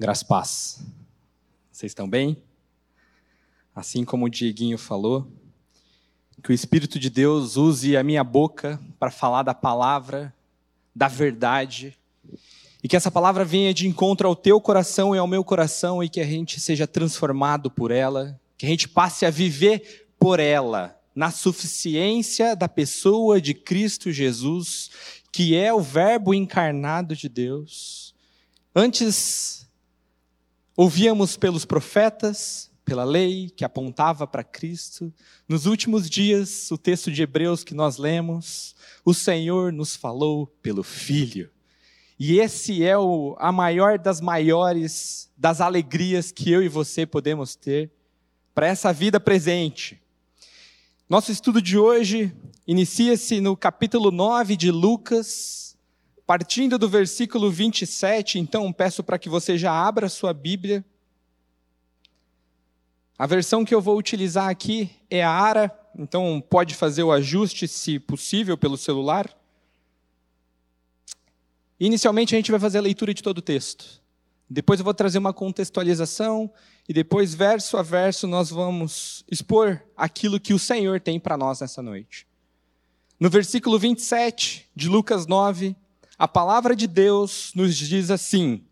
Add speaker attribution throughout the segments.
Speaker 1: Graças paz. Vocês estão bem? Assim como o Dieguinho falou, que o Espírito de Deus use a minha boca para falar da palavra, da verdade, e que essa palavra venha de encontro ao teu coração e ao meu coração e que a gente seja transformado por ela, que a gente passe a viver por ela, na suficiência da pessoa de Cristo Jesus, que é o Verbo encarnado de Deus. Antes Ouvíamos pelos profetas, pela lei que apontava para Cristo. Nos últimos dias, o texto de Hebreus que nós lemos, o Senhor nos falou pelo Filho. E esse é o, a maior das maiores das alegrias que eu e você podemos ter para essa vida presente. Nosso estudo de hoje inicia-se no capítulo 9 de Lucas, Partindo do versículo 27, então peço para que você já abra sua Bíblia. A versão que eu vou utilizar aqui é a ARA, então pode fazer o ajuste, se possível, pelo celular. Inicialmente a gente vai fazer a leitura de todo o texto. Depois eu vou trazer uma contextualização e depois, verso a verso, nós vamos expor aquilo que o Senhor tem para nós nessa noite. No versículo 27 de Lucas 9, a palavra de Deus nos diz assim: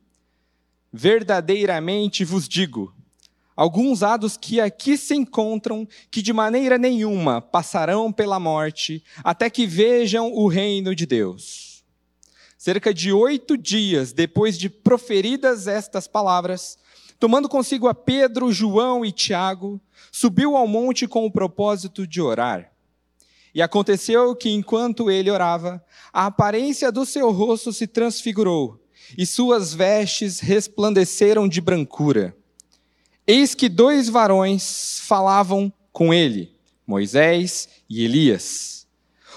Speaker 1: Verdadeiramente vos digo, alguns há dos que aqui se encontram que de maneira nenhuma passarão pela morte até que vejam o reino de Deus. Cerca de oito dias depois de proferidas estas palavras, tomando consigo a Pedro, João e Tiago, subiu ao monte com o propósito de orar. E aconteceu que, enquanto ele orava, a aparência do seu rosto se transfigurou, e suas vestes resplandeceram de brancura. Eis que dois varões falavam com ele, Moisés e Elias,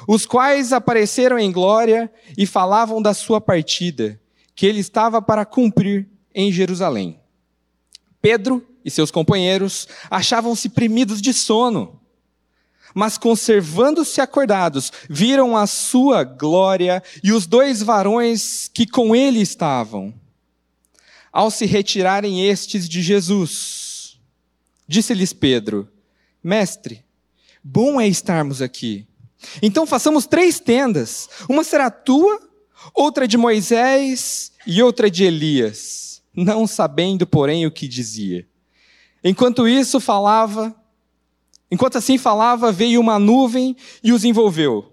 Speaker 1: os quais apareceram em glória e falavam da sua partida, que ele estava para cumprir em Jerusalém. Pedro e seus companheiros achavam-se primidos de sono mas conservando-se acordados, viram a sua glória e os dois varões que com ele estavam. Ao se retirarem estes de Jesus, disse-lhes Pedro: Mestre, bom é estarmos aqui. Então façamos três tendas: uma será tua, outra de Moisés e outra de Elias, não sabendo, porém, o que dizia. Enquanto isso falava, Enquanto assim falava, veio uma nuvem e os envolveu.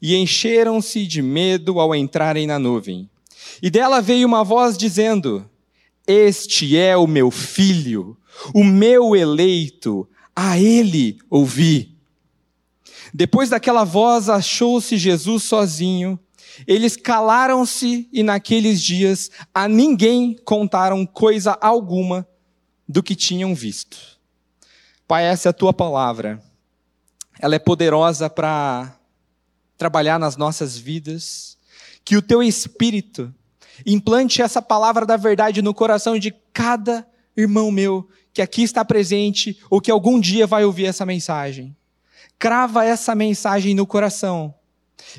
Speaker 1: E encheram-se de medo ao entrarem na nuvem. E dela veio uma voz dizendo: Este é o meu filho, o meu eleito, a ele ouvi. Depois daquela voz, achou-se Jesus sozinho. Eles calaram-se e naqueles dias a ninguém contaram coisa alguma do que tinham visto. Pai, essa é a tua palavra. Ela é poderosa para trabalhar nas nossas vidas. Que o teu espírito implante essa palavra da verdade no coração de cada irmão meu que aqui está presente ou que algum dia vai ouvir essa mensagem. Crava essa mensagem no coração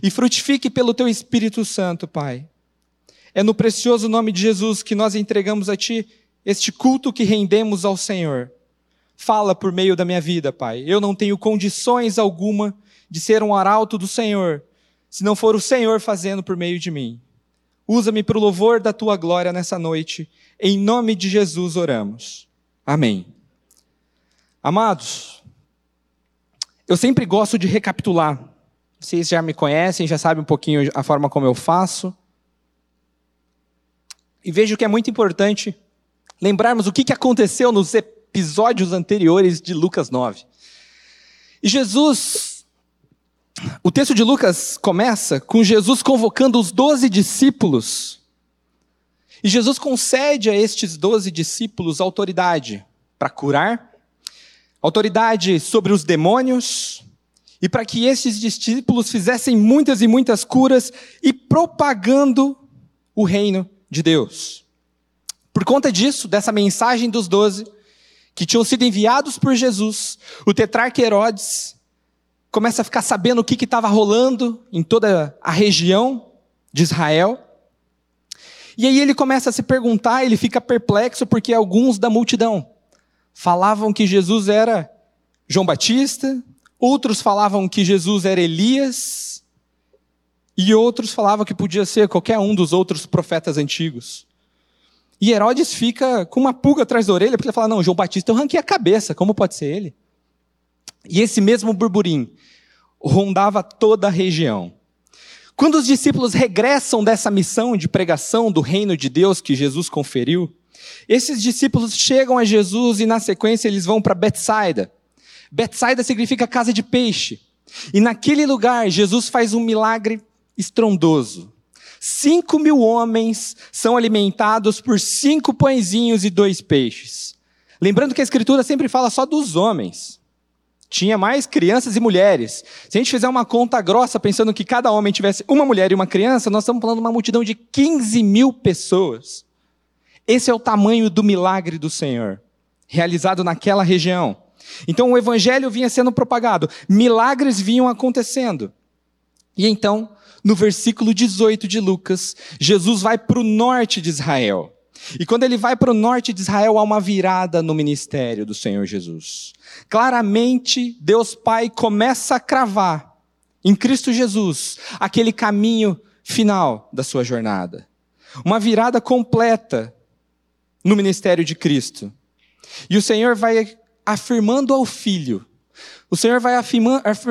Speaker 1: e frutifique pelo teu Espírito Santo, Pai. É no precioso nome de Jesus que nós entregamos a Ti este culto que rendemos ao Senhor. Fala por meio da minha vida, Pai. Eu não tenho condições alguma de ser um arauto do Senhor, se não for o Senhor fazendo por meio de mim. Usa-me para o louvor da tua glória nessa noite. Em nome de Jesus oramos. Amém. Amados, eu sempre gosto de recapitular. Vocês já me conhecem, já sabem um pouquinho a forma como eu faço. E vejo que é muito importante lembrarmos o que aconteceu nos episódios anteriores de Lucas 9. E Jesus, o texto de Lucas começa com Jesus convocando os doze discípulos. E Jesus concede a estes doze discípulos autoridade para curar, autoridade sobre os demônios, e para que estes discípulos fizessem muitas e muitas curas e propagando o reino de Deus. Por conta disso, dessa mensagem dos doze, que tinham sido enviados por Jesus, o tetrarca Herodes começa a ficar sabendo o que estava rolando em toda a região de Israel. E aí ele começa a se perguntar, ele fica perplexo porque alguns da multidão falavam que Jesus era João Batista, outros falavam que Jesus era Elias, e outros falavam que podia ser qualquer um dos outros profetas antigos. E Herodes fica com uma pulga atrás da orelha, porque ele fala: Não, João Batista, eu ranquei a cabeça, como pode ser ele? E esse mesmo burburinho rondava toda a região. Quando os discípulos regressam dessa missão de pregação do reino de Deus que Jesus conferiu, esses discípulos chegam a Jesus e, na sequência, eles vão para Betsaida. Betsaida significa casa de peixe. E naquele lugar, Jesus faz um milagre estrondoso. Cinco mil homens são alimentados por cinco pãezinhos e dois peixes. Lembrando que a Escritura sempre fala só dos homens. Tinha mais crianças e mulheres. Se a gente fizer uma conta grossa, pensando que cada homem tivesse uma mulher e uma criança, nós estamos falando de uma multidão de 15 mil pessoas. Esse é o tamanho do milagre do Senhor, realizado naquela região. Então o evangelho vinha sendo propagado, milagres vinham acontecendo. E então, no versículo 18 de Lucas, Jesus vai para o norte de Israel. E quando ele vai para o norte de Israel, há uma virada no ministério do Senhor Jesus. Claramente, Deus Pai começa a cravar em Cristo Jesus aquele caminho final da sua jornada. Uma virada completa no ministério de Cristo. E o Senhor vai afirmando ao Filho, o Senhor vai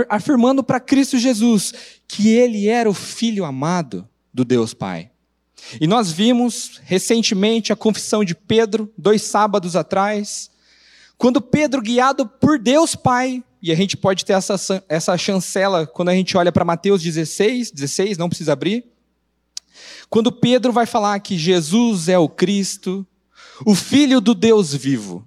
Speaker 1: afirmando para Cristo Jesus que ele era o Filho amado do Deus Pai. E nós vimos recentemente a confissão de Pedro, dois sábados atrás, quando Pedro, guiado por Deus Pai, e a gente pode ter essa, essa chancela quando a gente olha para Mateus 16, 16, não precisa abrir. Quando Pedro vai falar que Jesus é o Cristo, o Filho do Deus vivo.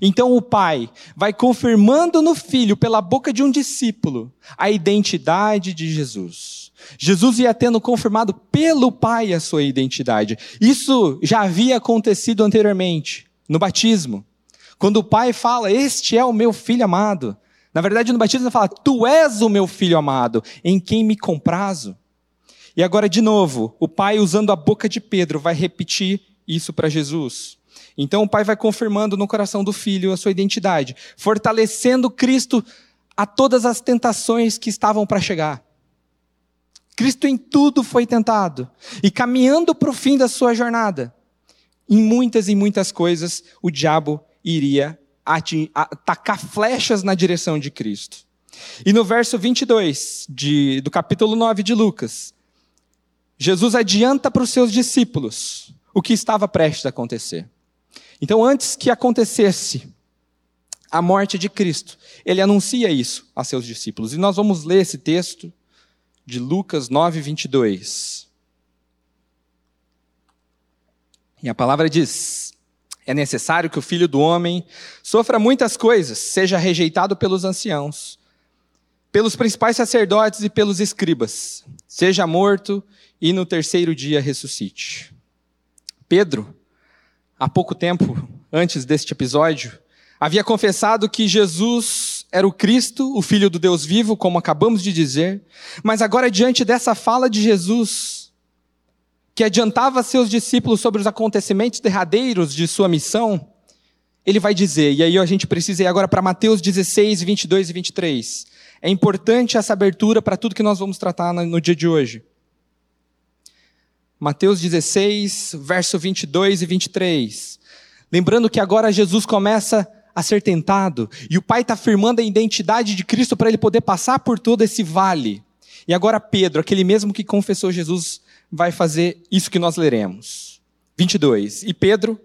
Speaker 1: Então o pai vai confirmando no filho, pela boca de um discípulo, a identidade de Jesus. Jesus ia tendo confirmado pelo pai a sua identidade. Isso já havia acontecido anteriormente, no batismo. Quando o pai fala, Este é o meu filho amado. Na verdade, no batismo ele fala, Tu és o meu filho amado, em quem me comprazo. E agora, de novo, o pai, usando a boca de Pedro, vai repetir isso para Jesus. Então o pai vai confirmando no coração do filho a sua identidade, fortalecendo Cristo a todas as tentações que estavam para chegar. Cristo em tudo foi tentado e caminhando para o fim da sua jornada. Em muitas e muitas coisas, o diabo iria atacar flechas na direção de Cristo. E no verso 22 de, do capítulo 9 de Lucas, Jesus adianta para os seus discípulos o que estava prestes a acontecer. Então, antes que acontecesse a morte de Cristo, ele anuncia isso a seus discípulos. E nós vamos ler esse texto de Lucas 9, 22. E a palavra diz: É necessário que o filho do homem sofra muitas coisas, seja rejeitado pelos anciãos, pelos principais sacerdotes e pelos escribas, seja morto e no terceiro dia ressuscite. Pedro há pouco tempo, antes deste episódio, havia confessado que Jesus era o Cristo, o Filho do Deus vivo, como acabamos de dizer, mas agora, diante dessa fala de Jesus, que adiantava seus discípulos sobre os acontecimentos derradeiros de sua missão, ele vai dizer, e aí a gente precisa ir agora para Mateus 16, 22 e 23. É importante essa abertura para tudo que nós vamos tratar no dia de hoje. Mateus 16, verso 22 e 23. Lembrando que agora Jesus começa a ser tentado e o Pai está afirmando a identidade de Cristo para ele poder passar por todo esse vale. E agora Pedro, aquele mesmo que confessou Jesus, vai fazer isso que nós leremos. 22. E Pedro,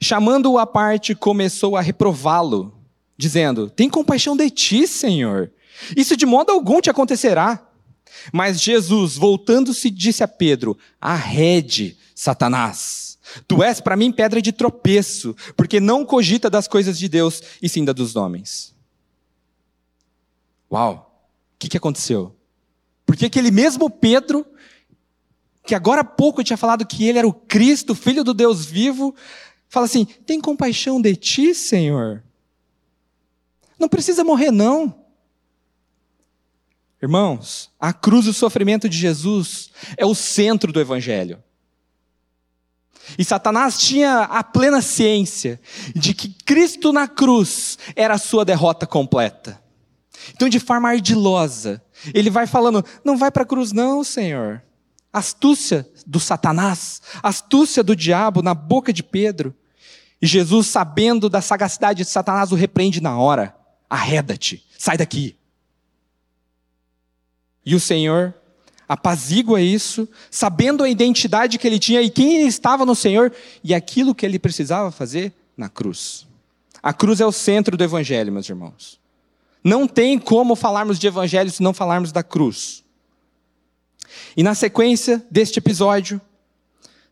Speaker 1: chamando-o à parte, começou a reprová-lo, dizendo: Tem compaixão de ti, Senhor. Isso de modo algum te acontecerá. Mas Jesus, voltando-se, disse a Pedro: Arrede, Satanás. Tu és para mim pedra de tropeço, porque não cogita das coisas de Deus e sim da dos homens. Uau! O que, que aconteceu? Porque aquele mesmo Pedro, que agora há pouco tinha falado que ele era o Cristo, filho do Deus vivo, fala assim: tem compaixão de ti, Senhor? Não precisa morrer, não. Irmãos, a cruz e o sofrimento de Jesus é o centro do Evangelho. E Satanás tinha a plena ciência de que Cristo na cruz era a sua derrota completa. Então, de forma ardilosa, ele vai falando: não vai para a cruz, não, Senhor. Astúcia do Satanás, astúcia do diabo na boca de Pedro. E Jesus, sabendo da sagacidade de Satanás, o repreende na hora: arreda-te, sai daqui. E o Senhor apazigua isso, sabendo a identidade que ele tinha e quem ele estava no Senhor e aquilo que ele precisava fazer na cruz. A cruz é o centro do Evangelho, meus irmãos. Não tem como falarmos de Evangelho se não falarmos da cruz. E na sequência deste episódio,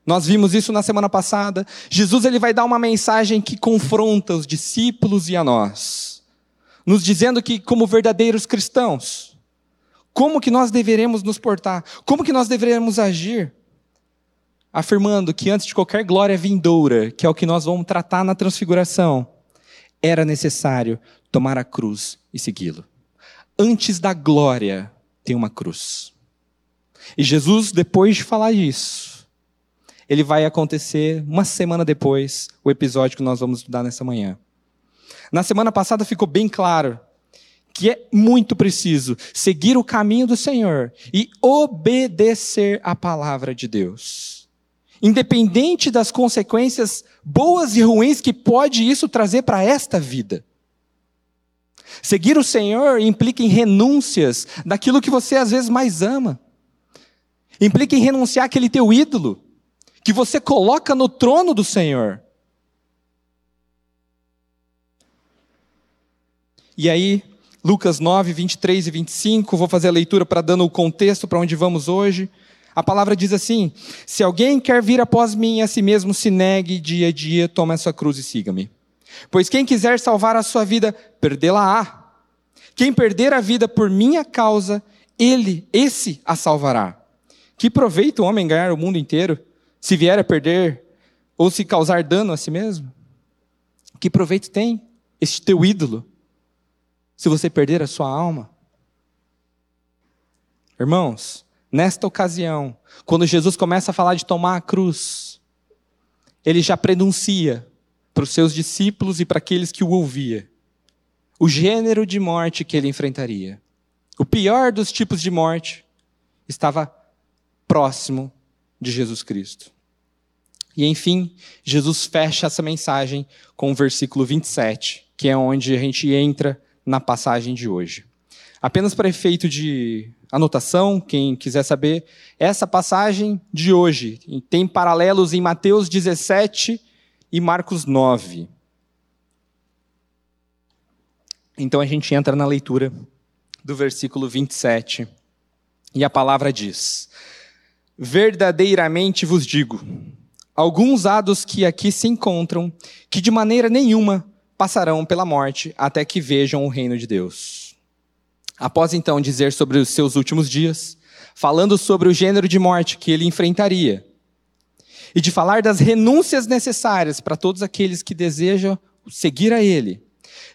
Speaker 1: nós vimos isso na semana passada, Jesus ele vai dar uma mensagem que confronta os discípulos e a nós, nos dizendo que como verdadeiros cristãos, como que nós deveremos nos portar? Como que nós deveremos agir? Afirmando que antes de qualquer glória vindoura, que é o que nós vamos tratar na transfiguração, era necessário tomar a cruz e segui-lo. Antes da glória tem uma cruz. E Jesus, depois de falar isso, ele vai acontecer uma semana depois, o episódio que nós vamos estudar nessa manhã. Na semana passada ficou bem claro que é muito preciso seguir o caminho do Senhor e obedecer a palavra de Deus. Independente das consequências boas e ruins que pode isso trazer para esta vida. Seguir o Senhor implica em renúncias daquilo que você às vezes mais ama. Implica em renunciar aquele teu ídolo que você coloca no trono do Senhor. E aí, Lucas 9, 23 e 25, vou fazer a leitura para dando o contexto para onde vamos hoje. A palavra diz assim: Se alguém quer vir após mim, a si mesmo se negue dia a dia, tome a sua cruz e siga-me. Pois quem quiser salvar a sua vida, perdê-la-á. Quem perder a vida por minha causa, ele, esse a salvará. Que proveito o homem ganhar o mundo inteiro, se vier a perder ou se causar dano a si mesmo? Que proveito tem este teu ídolo? Se você perder a sua alma? Irmãos, nesta ocasião, quando Jesus começa a falar de tomar a cruz, ele já prenuncia para os seus discípulos e para aqueles que o ouvia o gênero de morte que ele enfrentaria. O pior dos tipos de morte estava próximo de Jesus Cristo. E enfim, Jesus fecha essa mensagem com o versículo 27, que é onde a gente entra na passagem de hoje. Apenas para efeito de anotação, quem quiser saber, essa passagem de hoje tem paralelos em Mateus 17 e Marcos 9. Então a gente entra na leitura do versículo 27 e a palavra diz: Verdadeiramente vos digo, alguns hados que aqui se encontram, que de maneira nenhuma passarão pela morte até que vejam o reino de Deus. Após então dizer sobre os seus últimos dias, falando sobre o gênero de morte que ele enfrentaria, e de falar das renúncias necessárias para todos aqueles que desejam seguir a ele,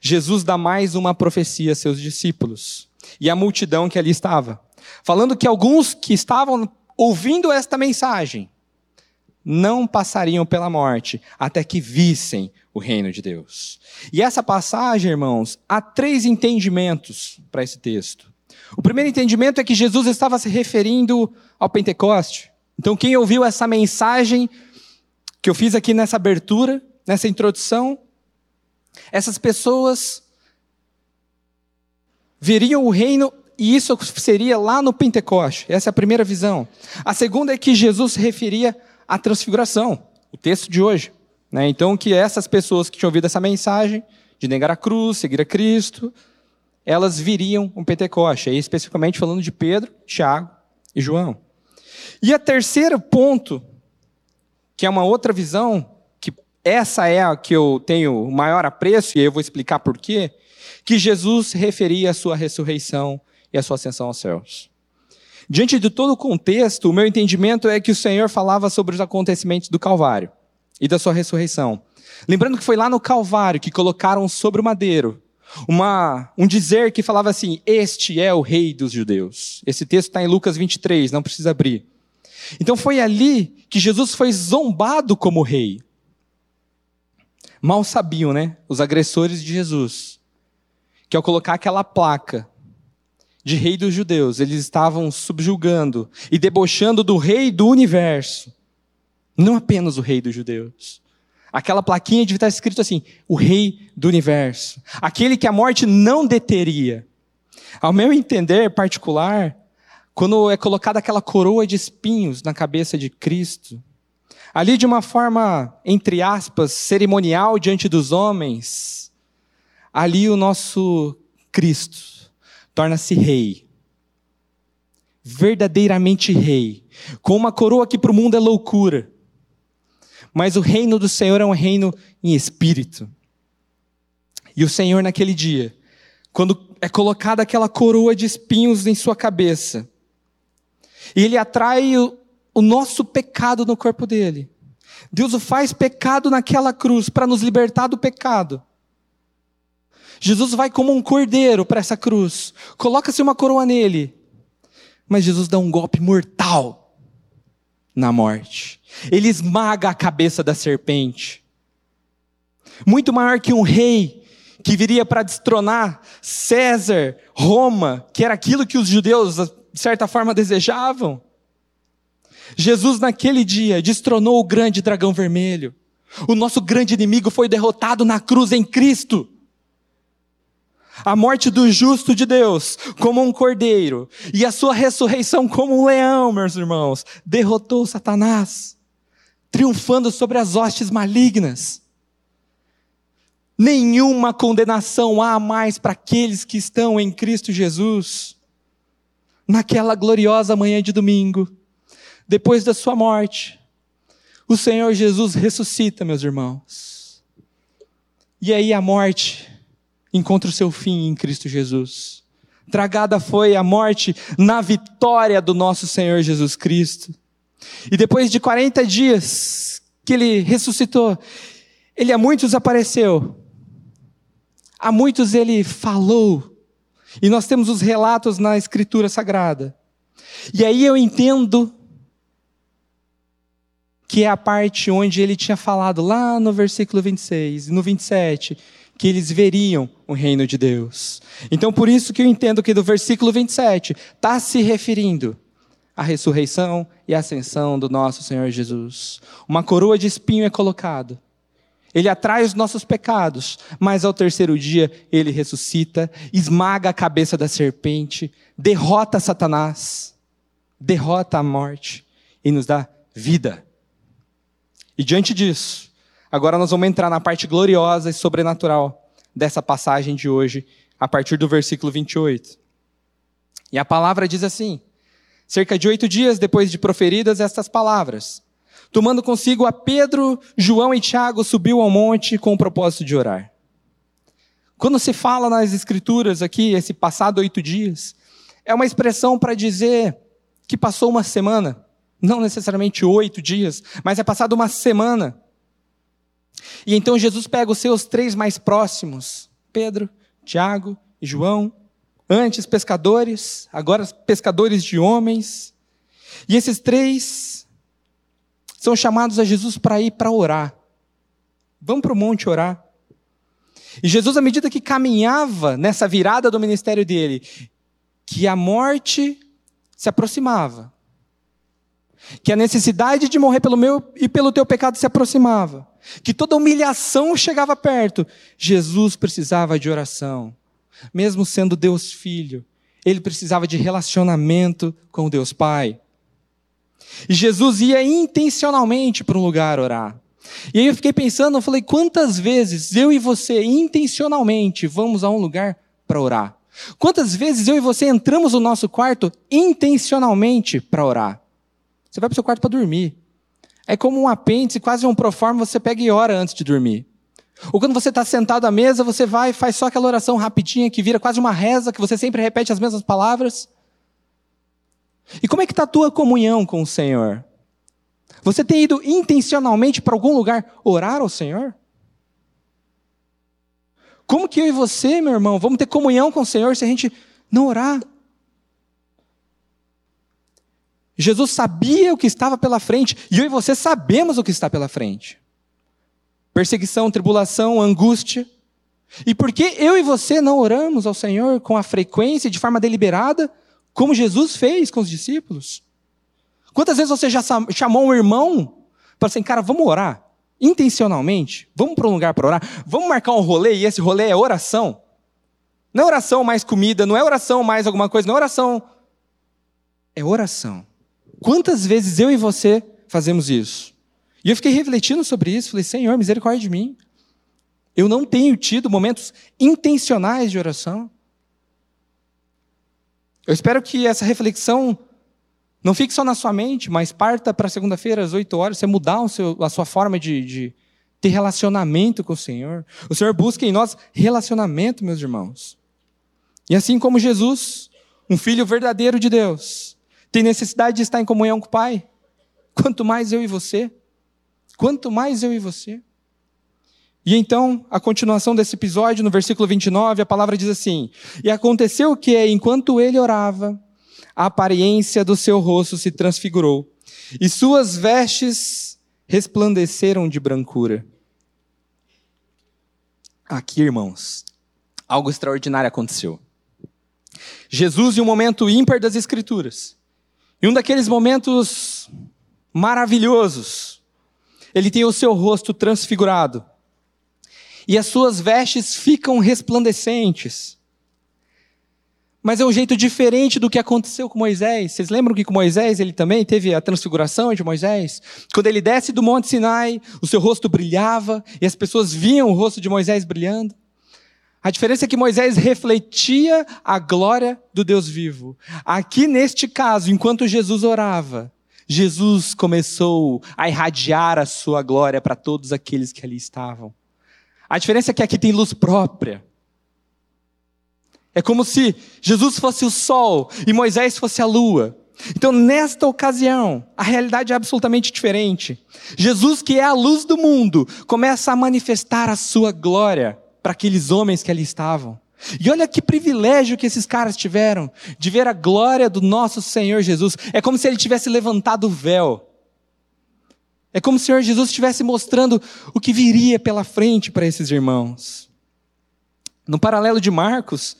Speaker 1: Jesus dá mais uma profecia a seus discípulos e à multidão que ali estava, falando que alguns que estavam ouvindo esta mensagem não passariam pela morte até que vissem o reino de Deus. E essa passagem, irmãos, há três entendimentos para esse texto. O primeiro entendimento é que Jesus estava se referindo ao Pentecoste. Então, quem ouviu essa mensagem que eu fiz aqui nessa abertura, nessa introdução, essas pessoas veriam o reino e isso seria lá no Pentecoste. Essa é a primeira visão. A segunda é que Jesus se referia à transfiguração, o texto de hoje. Né? Então, que essas pessoas que tinham ouvido essa mensagem de negar a cruz, seguir a Cristo, elas viriam um Pentecoste, aí especificamente falando de Pedro, Tiago e João. E a terceiro ponto, que é uma outra visão, que essa é a que eu tenho maior apreço, e eu vou explicar por quê, que Jesus referia à sua ressurreição e à sua ascensão aos céus. Diante de todo o contexto, o meu entendimento é que o Senhor falava sobre os acontecimentos do Calvário e da sua ressurreição. Lembrando que foi lá no Calvário que colocaram sobre o madeiro uma, um dizer que falava assim: Este é o Rei dos Judeus. Esse texto está em Lucas 23, não precisa abrir. Então foi ali que Jesus foi zombado como rei. Mal sabiam, né, os agressores de Jesus, que ao colocar aquela placa de rei dos judeus, eles estavam subjugando e debochando do rei do universo, não apenas o rei dos judeus. Aquela plaquinha devia estar escrito assim: o rei do universo, aquele que a morte não deteria. Ao meu entender particular, quando é colocada aquela coroa de espinhos na cabeça de Cristo, ali de uma forma, entre aspas, cerimonial diante dos homens, ali o nosso Cristo torna-se rei. Verdadeiramente rei. Com uma coroa que para o mundo é loucura. Mas o reino do Senhor é um reino em espírito. E o Senhor, naquele dia, quando é colocada aquela coroa de espinhos em sua cabeça, e ele atrai o nosso pecado no corpo dele. Deus o faz pecado naquela cruz para nos libertar do pecado. Jesus vai como um cordeiro para essa cruz, coloca-se uma coroa nele, mas Jesus dá um golpe mortal na morte. Ele esmaga a cabeça da serpente. Muito maior que um rei que viria para destronar César, Roma, que era aquilo que os judeus, de certa forma, desejavam. Jesus, naquele dia, destronou o grande dragão vermelho. O nosso grande inimigo foi derrotado na cruz em Cristo. A morte do justo de Deus, como um cordeiro, e a sua ressurreição como um leão, meus irmãos, derrotou Satanás, triunfando sobre as hostes malignas. Nenhuma condenação há mais para aqueles que estão em Cristo Jesus. Naquela gloriosa manhã de domingo, depois da sua morte, o Senhor Jesus ressuscita, meus irmãos. E aí a morte encontra o seu fim em Cristo Jesus. Tragada foi a morte na vitória do nosso Senhor Jesus Cristo. E depois de 40 dias que ele ressuscitou, ele a muitos apareceu. A muitos ele falou. E nós temos os relatos na Escritura Sagrada. E aí eu entendo que é a parte onde ele tinha falado lá no versículo 26 e no 27, que eles veriam o reino de Deus. Então, por isso que eu entendo que do versículo 27 está se referindo à ressurreição e ascensão do nosso Senhor Jesus. Uma coroa de espinho é colocado. Ele atrai os nossos pecados, mas ao terceiro dia ele ressuscita, esmaga a cabeça da serpente, derrota Satanás, derrota a morte e nos dá vida. E diante disso, agora nós vamos entrar na parte gloriosa e sobrenatural dessa passagem de hoje, a partir do versículo 28. E a palavra diz assim: cerca de oito dias depois de proferidas estas palavras, tomando consigo a Pedro, João e Tiago, subiu ao monte com o propósito de orar. Quando se fala nas escrituras aqui, esse passado oito dias, é uma expressão para dizer que passou uma semana, não necessariamente oito dias, mas é passado uma semana. E então Jesus pega os seus três mais próximos, Pedro, Tiago e João, antes pescadores, agora pescadores de homens. E esses três são chamados a Jesus para ir para orar. Vamos para o monte orar. E Jesus, à medida que caminhava nessa virada do ministério dele, que a morte se aproximava, que a necessidade de morrer pelo meu e pelo teu pecado se aproximava, que toda humilhação chegava perto, Jesus precisava de oração. Mesmo sendo Deus Filho, ele precisava de relacionamento com Deus Pai. E Jesus ia intencionalmente para um lugar orar. E aí eu fiquei pensando, eu falei, quantas vezes eu e você intencionalmente vamos a um lugar para orar? Quantas vezes eu e você entramos no nosso quarto intencionalmente para orar? Você vai para o seu quarto para dormir. É como um apêndice, quase um proforma, você pega e ora antes de dormir. Ou quando você está sentado à mesa, você vai e faz só aquela oração rapidinha que vira quase uma reza, que você sempre repete as mesmas palavras. E como é que está a tua comunhão com o Senhor? Você tem ido intencionalmente para algum lugar orar ao Senhor? Como que eu e você, meu irmão, vamos ter comunhão com o Senhor se a gente não orar? Jesus sabia o que estava pela frente, e eu e você sabemos o que está pela frente. Perseguição, tribulação, angústia. E por que eu e você não oramos ao Senhor com a frequência, de forma deliberada, como Jesus fez com os discípulos? Quantas vezes você já chamou um irmão para assim, cara, vamos orar? Intencionalmente? Vamos para um lugar para orar? Vamos marcar um rolê e esse rolê é oração? Não é oração mais comida, não é oração mais alguma coisa, não é oração. É oração. Quantas vezes eu e você fazemos isso? E eu fiquei refletindo sobre isso, falei, Senhor, misericórdia de mim. Eu não tenho tido momentos intencionais de oração. Eu espero que essa reflexão não fique só na sua mente, mas parta para segunda-feira às 8 horas, você mudar seu, a sua forma de, de ter relacionamento com o Senhor. O Senhor busca em nós relacionamento, meus irmãos. E assim como Jesus, um filho verdadeiro de Deus, tem necessidade de estar em comunhão com o Pai. Quanto mais eu e você. Quanto mais eu e você. E então, a continuação desse episódio, no versículo 29, a palavra diz assim: E aconteceu que, enquanto ele orava, a aparência do seu rosto se transfigurou, e suas vestes resplandeceram de brancura. Aqui, irmãos, algo extraordinário aconteceu. Jesus, em um momento ímpar das Escrituras, em um daqueles momentos maravilhosos, ele tem o seu rosto transfigurado. E as suas vestes ficam resplandecentes. Mas é um jeito diferente do que aconteceu com Moisés. Vocês lembram que com Moisés ele também teve a transfiguração de Moisés? Quando ele desce do Monte Sinai, o seu rosto brilhava e as pessoas viam o rosto de Moisés brilhando. A diferença é que Moisés refletia a glória do Deus vivo. Aqui neste caso, enquanto Jesus orava, Jesus começou a irradiar a sua glória para todos aqueles que ali estavam. A diferença é que aqui tem luz própria. É como se Jesus fosse o sol e Moisés fosse a lua. Então, nesta ocasião, a realidade é absolutamente diferente. Jesus, que é a luz do mundo, começa a manifestar a sua glória para aqueles homens que ali estavam. E olha que privilégio que esses caras tiveram de ver a glória do nosso Senhor Jesus. É como se ele tivesse levantado o véu. É como se o Senhor Jesus estivesse mostrando o que viria pela frente para esses irmãos. No paralelo de Marcos,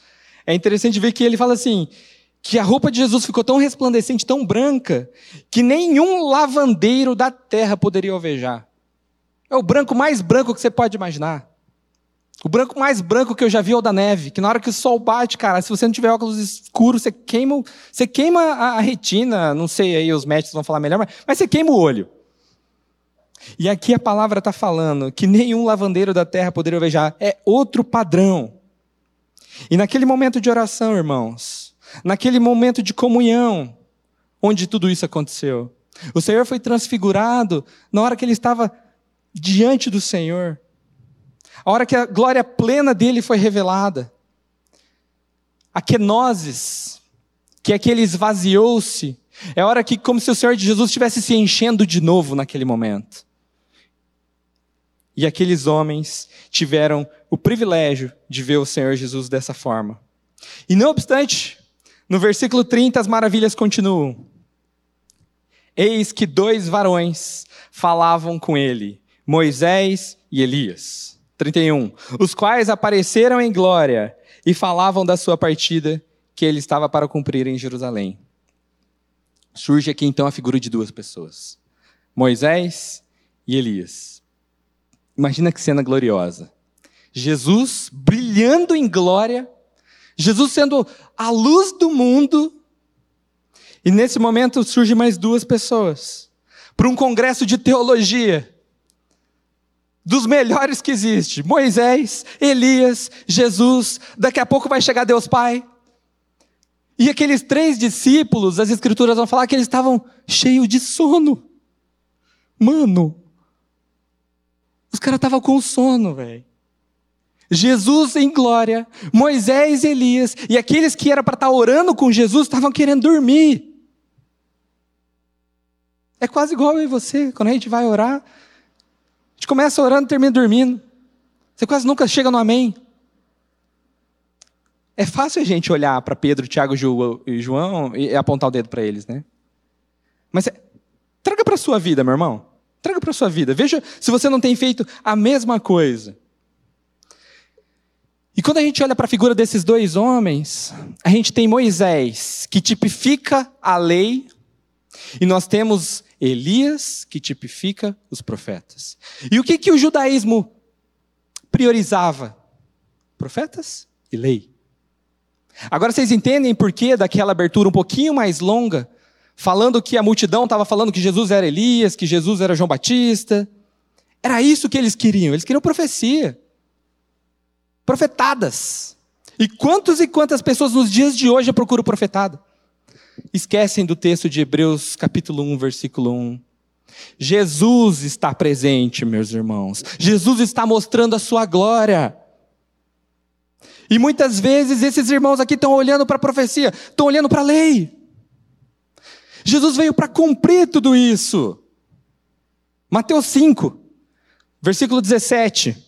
Speaker 1: é interessante ver que ele fala assim: que a roupa de Jesus ficou tão resplandecente, tão branca, que nenhum lavandeiro da terra poderia alvejar. É o branco mais branco que você pode imaginar. O branco mais branco que eu já vi é o da neve, que na hora que o sol bate, cara, se você não tiver óculos escuros, você queima, você queima a, retina, não sei aí, os médicos vão falar melhor, mas, mas você queima o olho. E aqui a palavra está falando que nenhum lavandeiro da terra poderia alvejar, é outro padrão. E naquele momento de oração, irmãos, naquele momento de comunhão, onde tudo isso aconteceu, o Senhor foi transfigurado na hora que ele estava diante do Senhor a hora que a glória plena dele foi revelada. A kenosis, que é que ele esvaziou-se, é a hora que, como se o Senhor de Jesus estivesse se enchendo de novo naquele momento. E aqueles homens tiveram o privilégio de ver o Senhor Jesus dessa forma. E não obstante, no versículo 30 as maravilhas continuam. Eis que dois varões falavam com ele, Moisés e Elias. 31. Os quais apareceram em glória e falavam da sua partida que ele estava para cumprir em Jerusalém. Surge aqui então a figura de duas pessoas: Moisés e Elias. Imagina que cena gloriosa. Jesus brilhando em glória, Jesus sendo a luz do mundo, e nesse momento surge mais duas pessoas para um congresso de teologia dos melhores que existe: Moisés, Elias, Jesus, daqui a pouco vai chegar Deus Pai. E aqueles três discípulos, as escrituras vão falar que eles estavam cheios de sono. Mano, os caras estavam com sono, velho. Jesus em glória, Moisés e Elias, e aqueles que eram para estar tá orando com Jesus estavam querendo dormir. É quase igual eu e você, quando a gente vai orar, a gente começa orando e termina dormindo. Você quase nunca chega no amém. É fácil a gente olhar para Pedro, Tiago e João e apontar o dedo para eles, né? Mas é, traga para a sua vida, meu irmão. Traga para a sua vida. Veja se você não tem feito a mesma coisa. E quando a gente olha para a figura desses dois homens, a gente tem Moisés, que tipifica a lei, e nós temos Elias, que tipifica os profetas. E o que, que o judaísmo priorizava? Profetas e lei. Agora vocês entendem por que daquela abertura um pouquinho mais longa, falando que a multidão estava falando que Jesus era Elias, que Jesus era João Batista. Era isso que eles queriam, eles queriam profecia. Profetadas. E quantos e quantas pessoas nos dias de hoje procuram profetada? Esquecem do texto de Hebreus capítulo 1, versículo 1. Jesus está presente, meus irmãos. Jesus está mostrando a sua glória. E muitas vezes esses irmãos aqui estão olhando para a profecia, estão olhando para a lei. Jesus veio para cumprir tudo isso. Mateus 5, versículo 17.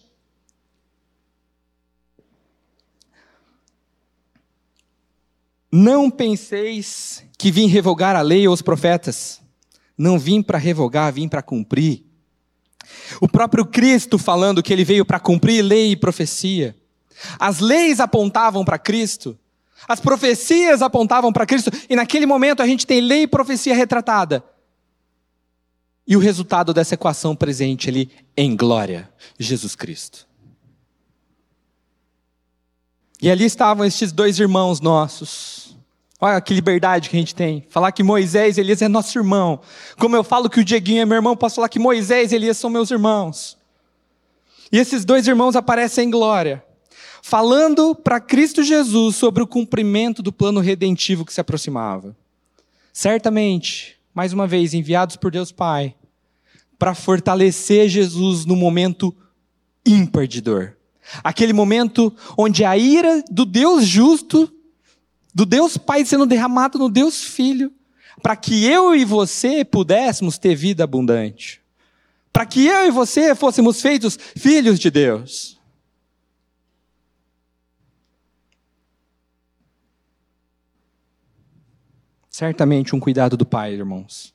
Speaker 1: Não penseis que vim revogar a lei ou os profetas. Não vim para revogar, vim para cumprir. O próprio Cristo falando que ele veio para cumprir lei e profecia. As leis apontavam para Cristo, as profecias apontavam para Cristo, e naquele momento a gente tem lei e profecia retratada. E o resultado dessa equação presente ali em glória, Jesus Cristo. E ali estavam estes dois irmãos nossos. Olha que liberdade que a gente tem. Falar que Moisés e Elias é nosso irmão. Como eu falo que o Dieguinho é meu irmão, posso falar que Moisés e Elias são meus irmãos. E esses dois irmãos aparecem em glória falando para Cristo Jesus sobre o cumprimento do plano redentivo que se aproximava. Certamente, mais uma vez, enviados por Deus Pai, para fortalecer Jesus no momento ímpar de dor. Aquele momento onde a ira do Deus justo, do Deus Pai sendo derramado no Deus Filho, para que eu e você pudéssemos ter vida abundante. Para que eu e você fôssemos feitos filhos de Deus. Certamente um cuidado do Pai, irmãos.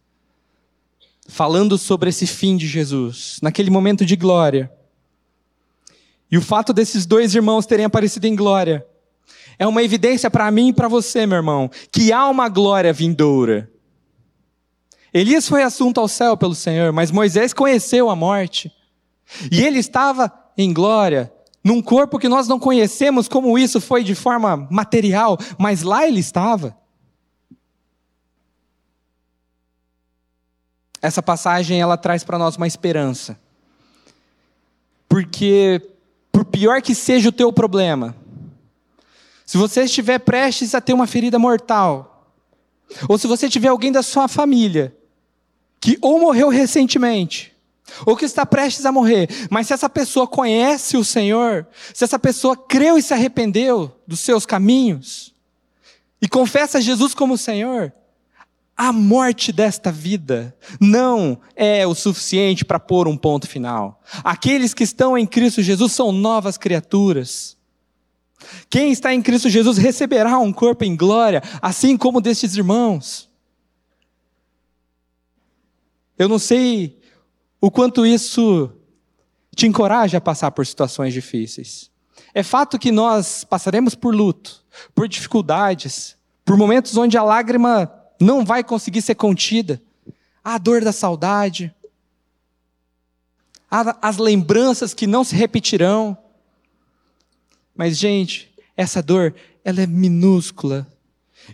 Speaker 1: Falando sobre esse fim de Jesus, naquele momento de glória. E o fato desses dois irmãos terem aparecido em glória é uma evidência para mim e para você, meu irmão, que há uma glória vindoura. Elias foi assunto ao céu pelo Senhor, mas Moisés conheceu a morte. E ele estava em glória, num corpo que nós não conhecemos como isso foi de forma material, mas lá ele estava. essa passagem ela traz para nós uma esperança. Porque, por pior que seja o teu problema, se você estiver prestes a ter uma ferida mortal, ou se você tiver alguém da sua família que ou morreu recentemente, ou que está prestes a morrer, mas se essa pessoa conhece o Senhor, se essa pessoa creu e se arrependeu dos seus caminhos, e confessa Jesus como Senhor, a morte desta vida não é o suficiente para pôr um ponto final. Aqueles que estão em Cristo Jesus são novas criaturas. Quem está em Cristo Jesus receberá um corpo em glória, assim como destes irmãos. Eu não sei o quanto isso te encoraja a passar por situações difíceis. É fato que nós passaremos por luto, por dificuldades, por momentos onde a lágrima não vai conseguir ser contida. A dor da saudade, as lembranças que não se repetirão. Mas, gente, essa dor, ela é minúscula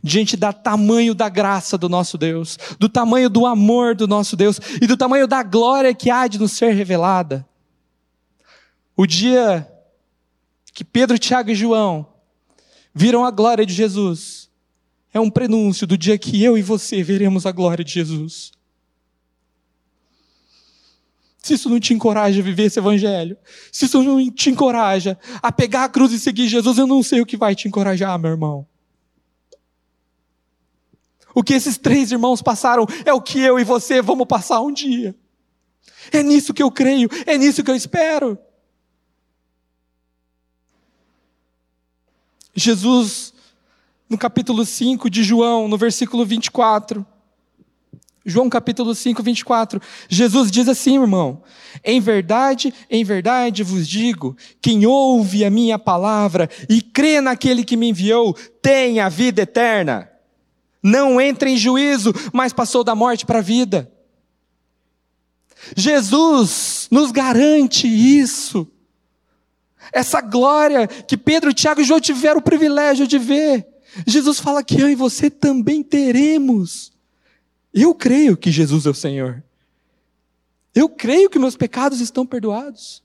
Speaker 1: diante do tamanho da graça do nosso Deus, do tamanho do amor do nosso Deus e do tamanho da glória que há de nos ser revelada. O dia que Pedro, Tiago e João viram a glória de Jesus, é um prenúncio do dia que eu e você veremos a glória de Jesus. Se isso não te encoraja a viver esse evangelho, se isso não te encoraja a pegar a cruz e seguir Jesus, eu não sei o que vai te encorajar, meu irmão. O que esses três irmãos passaram é o que eu e você vamos passar um dia. É nisso que eu creio, é nisso que eu espero. Jesus no capítulo 5 de João, no versículo 24. João capítulo 5, 24. Jesus diz assim, irmão: Em verdade, em verdade vos digo: quem ouve a minha palavra e crê naquele que me enviou, tem a vida eterna. Não entra em juízo, mas passou da morte para a vida. Jesus nos garante isso. Essa glória que Pedro, Tiago e João tiveram o privilégio de ver. Jesus fala que eu e você também teremos. Eu creio que Jesus é o Senhor. Eu creio que meus pecados estão perdoados.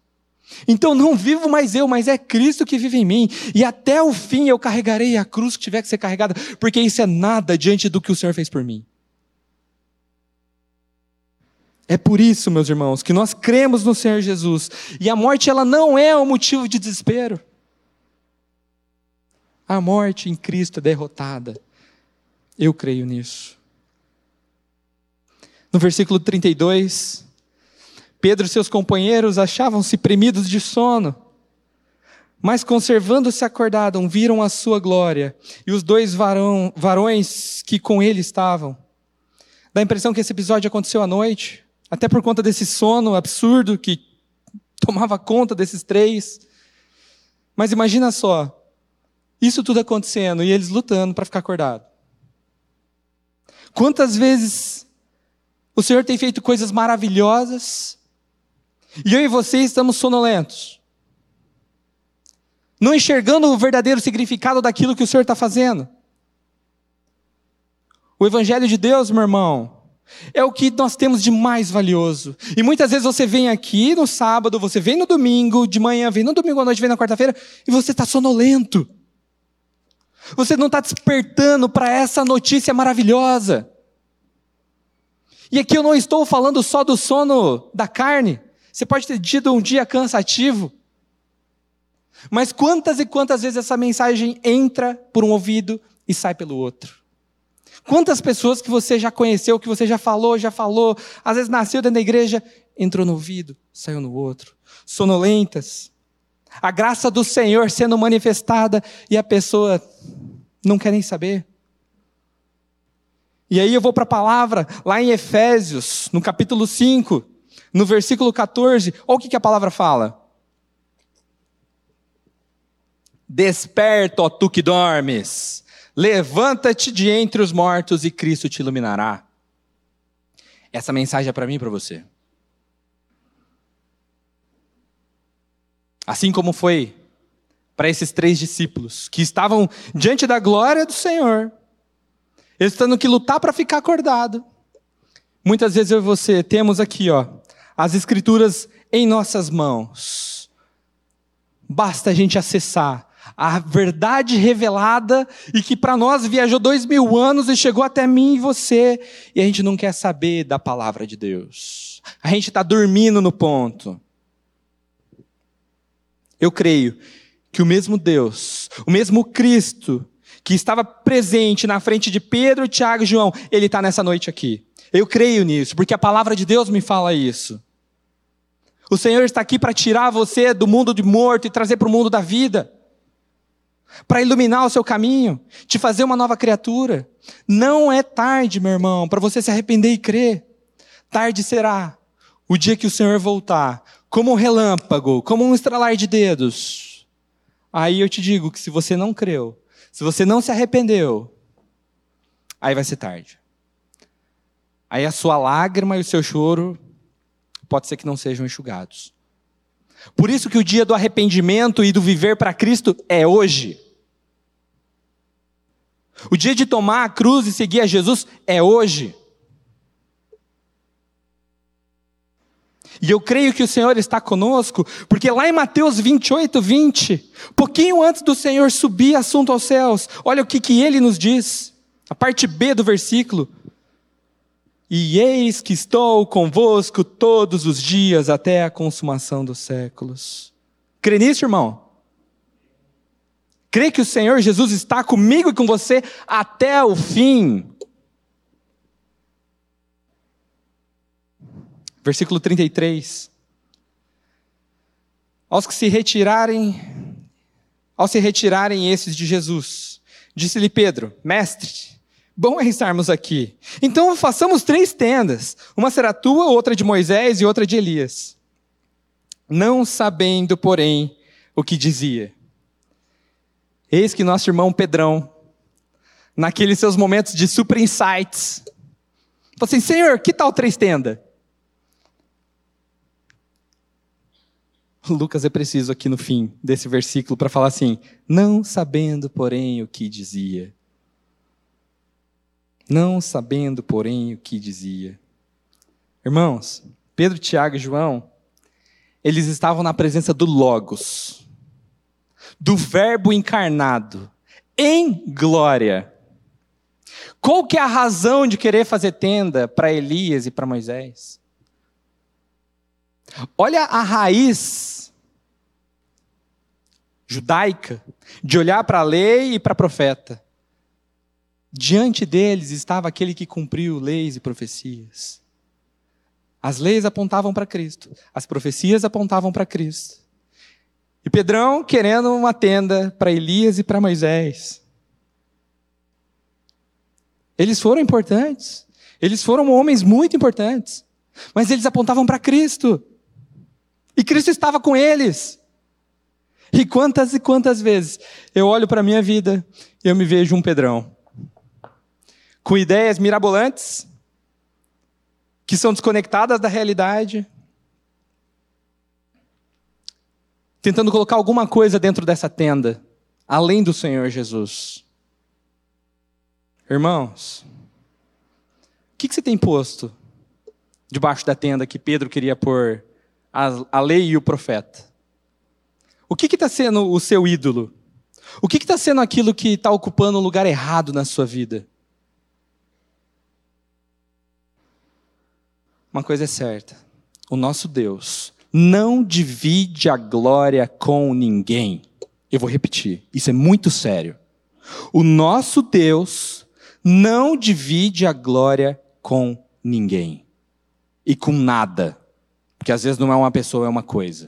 Speaker 1: Então não vivo mais eu, mas é Cristo que vive em mim. E até o fim eu carregarei a cruz que tiver que ser carregada, porque isso é nada diante do que o Senhor fez por mim. É por isso, meus irmãos, que nós cremos no Senhor Jesus. E a morte, ela não é um motivo de desespero. A morte em Cristo é derrotada. Eu creio nisso. No versículo 32, Pedro e seus companheiros achavam-se premidos de sono, mas conservando-se acordados, viram a sua glória e os dois varão, varões que com ele estavam. Dá a impressão que esse episódio aconteceu à noite, até por conta desse sono absurdo que tomava conta desses três. Mas imagina só, isso tudo acontecendo e eles lutando para ficar acordado. Quantas vezes o Senhor tem feito coisas maravilhosas. E eu e você estamos sonolentos. Não enxergando o verdadeiro significado daquilo que o Senhor está fazendo. O Evangelho de Deus, meu irmão, é o que nós temos de mais valioso. E muitas vezes você vem aqui no sábado, você vem no domingo, de manhã, vem no domingo à noite, vem na quarta-feira, e você está sonolento. Você não está despertando para essa notícia maravilhosa. E aqui eu não estou falando só do sono da carne. Você pode ter tido um dia cansativo. Mas quantas e quantas vezes essa mensagem entra por um ouvido e sai pelo outro? Quantas pessoas que você já conheceu, que você já falou, já falou, às vezes nasceu dentro da igreja, entrou no ouvido, saiu no outro. Sonolentas. A graça do Senhor sendo manifestada e a pessoa não quer nem saber. E aí eu vou para a palavra, lá em Efésios, no capítulo 5, no versículo 14, olha o que, que a palavra fala. Desperta, ó tu que dormes, levanta-te de entre os mortos e Cristo te iluminará. Essa mensagem é para mim e para você. Assim como foi para esses três discípulos que estavam diante da glória do Senhor, eles tendo que lutar para ficar acordado. Muitas vezes eu e você temos aqui, ó, as escrituras em nossas mãos. Basta a gente acessar a verdade revelada e que para nós viajou dois mil anos e chegou até mim e você e a gente não quer saber da palavra de Deus. A gente está dormindo no ponto. Eu creio que o mesmo Deus, o mesmo Cristo que estava presente na frente de Pedro, Tiago e João, ele está nessa noite aqui. Eu creio nisso, porque a palavra de Deus me fala isso. O Senhor está aqui para tirar você do mundo de morto e trazer para o mundo da vida. Para iluminar o seu caminho, te fazer uma nova criatura. Não é tarde, meu irmão, para você se arrepender e crer. Tarde será o dia que o Senhor voltar, como um relâmpago, como um estralar de dedos. Aí eu te digo que se você não creu, se você não se arrependeu, aí vai ser tarde. Aí a sua lágrima e o seu choro pode ser que não sejam enxugados. Por isso que o dia do arrependimento e do viver para Cristo é hoje. O dia de tomar a cruz e seguir a Jesus é hoje. E eu creio que o Senhor está conosco, porque lá em Mateus 28, 20, pouquinho antes do Senhor subir assunto aos céus, olha o que, que ele nos diz, a parte B do versículo. E eis que estou convosco todos os dias até a consumação dos séculos. Crê nisso, irmão? Crê que o Senhor Jesus está comigo e com você até o fim. Versículo 33. Aos que se retirarem, ao se retirarem esses de Jesus, disse-lhe Pedro: Mestre, Bom é estarmos aqui. Então façamos três tendas: uma será tua, outra de Moisés e outra de Elias. Não sabendo, porém, o que dizia. Eis que nosso irmão Pedrão, naqueles seus momentos de super insights, falou assim: Senhor, que tal três tendas? Lucas é preciso aqui no fim desse versículo para falar assim: não sabendo, porém, o que dizia. Não sabendo, porém, o que dizia. Irmãos, Pedro, Tiago e João, eles estavam na presença do Logos, do Verbo encarnado, em glória. Qual que é a razão de querer fazer tenda para Elias e para Moisés? Olha a raiz judaica de olhar para a lei e para profeta. Diante deles estava aquele que cumpriu leis e profecias. As leis apontavam para Cristo, as profecias apontavam para Cristo. E Pedrão querendo uma tenda para Elias e para Moisés. Eles foram importantes, eles foram homens muito importantes, mas eles apontavam para Cristo. E Cristo estava com eles. E quantas e quantas vezes eu olho para a minha vida e eu me vejo um Pedrão. Com ideias mirabolantes, que são desconectadas da realidade, tentando colocar alguma coisa dentro dessa tenda, além do Senhor Jesus. Irmãos, o que, que você tem posto debaixo da tenda que Pedro queria pôr a, a lei e o profeta? O que está sendo o seu ídolo? O que está sendo aquilo que está ocupando um lugar errado na sua vida? Uma coisa é certa: o nosso Deus não divide a glória com ninguém. Eu vou repetir, isso é muito sério. O nosso Deus não divide a glória com ninguém e com nada. Porque às vezes não é uma pessoa, é uma coisa.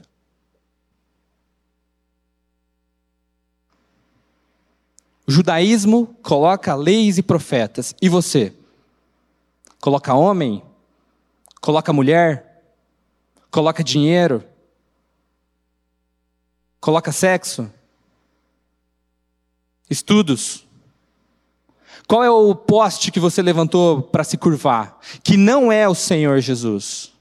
Speaker 1: O judaísmo coloca leis e profetas. E você? Coloca homem? Coloca mulher? Coloca dinheiro? Coloca sexo? Estudos? Qual é o poste que você levantou para se curvar? Que não é o Senhor Jesus.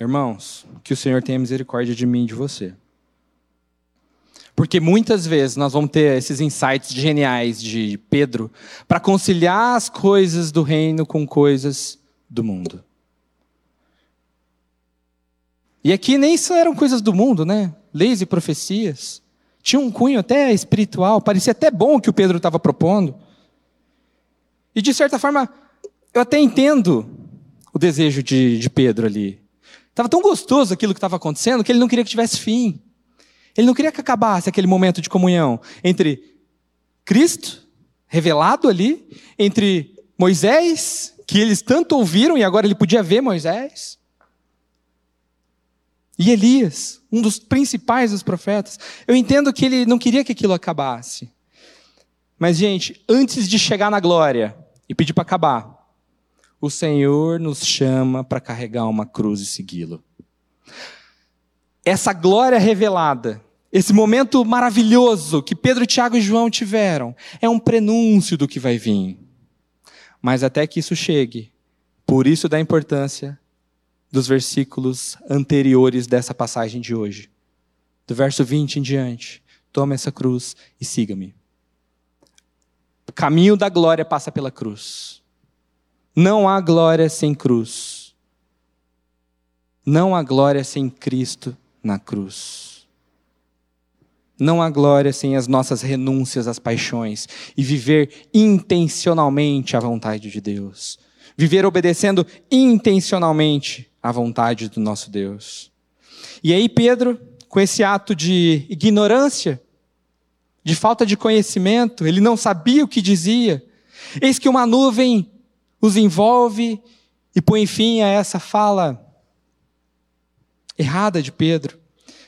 Speaker 1: Irmãos, que o Senhor tenha misericórdia de mim e de você. Porque muitas vezes nós vamos ter esses insights geniais de Pedro para conciliar as coisas do reino com coisas do mundo. E aqui nem só eram coisas do mundo, né? Leis e profecias. Tinha um cunho até espiritual, parecia até bom o que o Pedro estava propondo. E de certa forma, eu até entendo o desejo de, de Pedro ali. Estava tão gostoso aquilo que estava acontecendo que ele não queria que tivesse fim. Ele não queria que acabasse aquele momento de comunhão entre Cristo, revelado ali, entre Moisés, que eles tanto ouviram e agora ele podia ver Moisés, e Elias, um dos principais dos profetas. Eu entendo que ele não queria que aquilo acabasse. Mas, gente, antes de chegar na glória e pedir para acabar, o Senhor nos chama para carregar uma cruz e segui-lo. Essa glória revelada, esse momento maravilhoso que Pedro, Tiago e João tiveram, é um prenúncio do que vai vir. Mas até que isso chegue, por isso da importância dos versículos anteriores dessa passagem de hoje. Do verso 20 em diante. Tome essa cruz e siga-me. O caminho da glória passa pela cruz. Não há glória sem cruz. Não há glória sem Cristo na cruz. Não há glória sem as nossas renúncias às paixões e viver intencionalmente a vontade de Deus. Viver obedecendo intencionalmente à vontade do nosso Deus. E aí, Pedro, com esse ato de ignorância, de falta de conhecimento, ele não sabia o que dizia. Eis que uma nuvem os envolve e põe fim a essa fala errada de Pedro.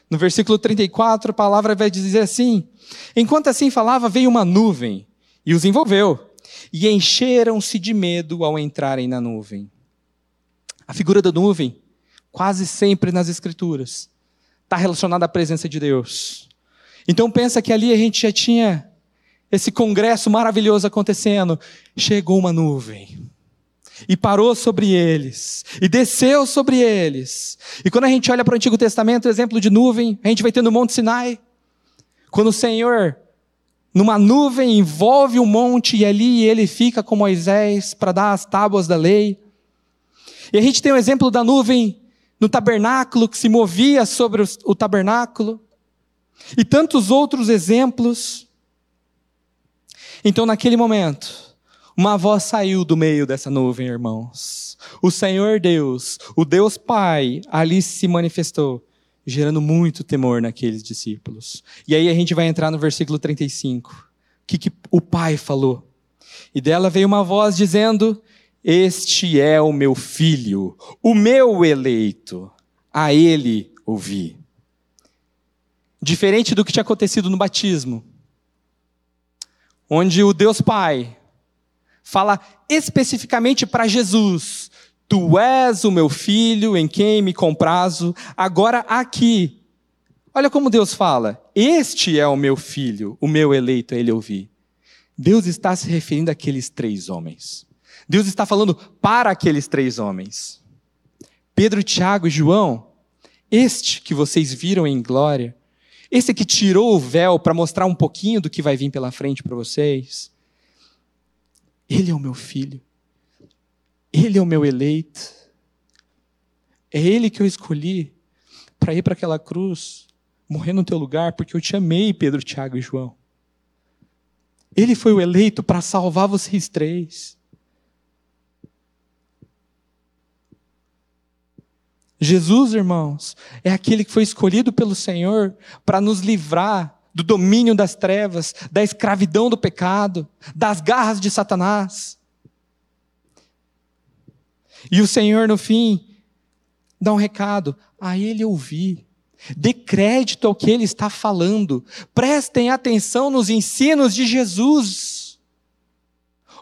Speaker 1: No versículo 34, a palavra vai dizer assim: Enquanto assim falava, veio uma nuvem e os envolveu, e encheram-se de medo ao entrarem na nuvem. A figura da nuvem, quase sempre nas Escrituras, está relacionada à presença de Deus. Então pensa que ali a gente já tinha esse congresso maravilhoso acontecendo. Chegou uma nuvem e parou sobre eles, e desceu sobre eles. E quando a gente olha para o Antigo Testamento, exemplo de nuvem, a gente vai ter no Monte Sinai, quando o Senhor, numa nuvem, envolve o monte e ali ele fica com Moisés para dar as tábuas da lei. E a gente tem o exemplo da nuvem no tabernáculo, que se movia sobre o tabernáculo, e tantos outros exemplos. Então, naquele momento, uma voz saiu do meio dessa nuvem, irmãos. O Senhor Deus, o Deus Pai, ali se manifestou, gerando muito temor naqueles discípulos. E aí a gente vai entrar no versículo 35. O que, que o Pai falou? E dela veio uma voz dizendo: Este é o meu filho, o meu eleito. A ele ouvi. Diferente do que tinha acontecido no batismo, onde o Deus Pai fala especificamente para Jesus: Tu és o meu filho em quem me comprazo. Agora aqui, olha como Deus fala: Este é o meu filho, o meu eleito, a ele ouvir. Deus está se referindo àqueles três homens. Deus está falando para aqueles três homens. Pedro, Tiago e João, este que vocês viram em glória, esse que tirou o véu para mostrar um pouquinho do que vai vir pela frente para vocês, ele é o meu filho. Ele é o meu eleito. É Ele que eu escolhi para ir para aquela cruz, morrer no teu lugar, porque eu te amei, Pedro, Tiago e João. Ele foi o eleito para salvar vocês três. Jesus, irmãos, é aquele que foi escolhido pelo Senhor para nos livrar do domínio das trevas, da escravidão do pecado, das garras de Satanás. E o Senhor, no fim, dá um recado: a ele ouvir. Dê crédito ao que ele está falando. Prestem atenção nos ensinos de Jesus.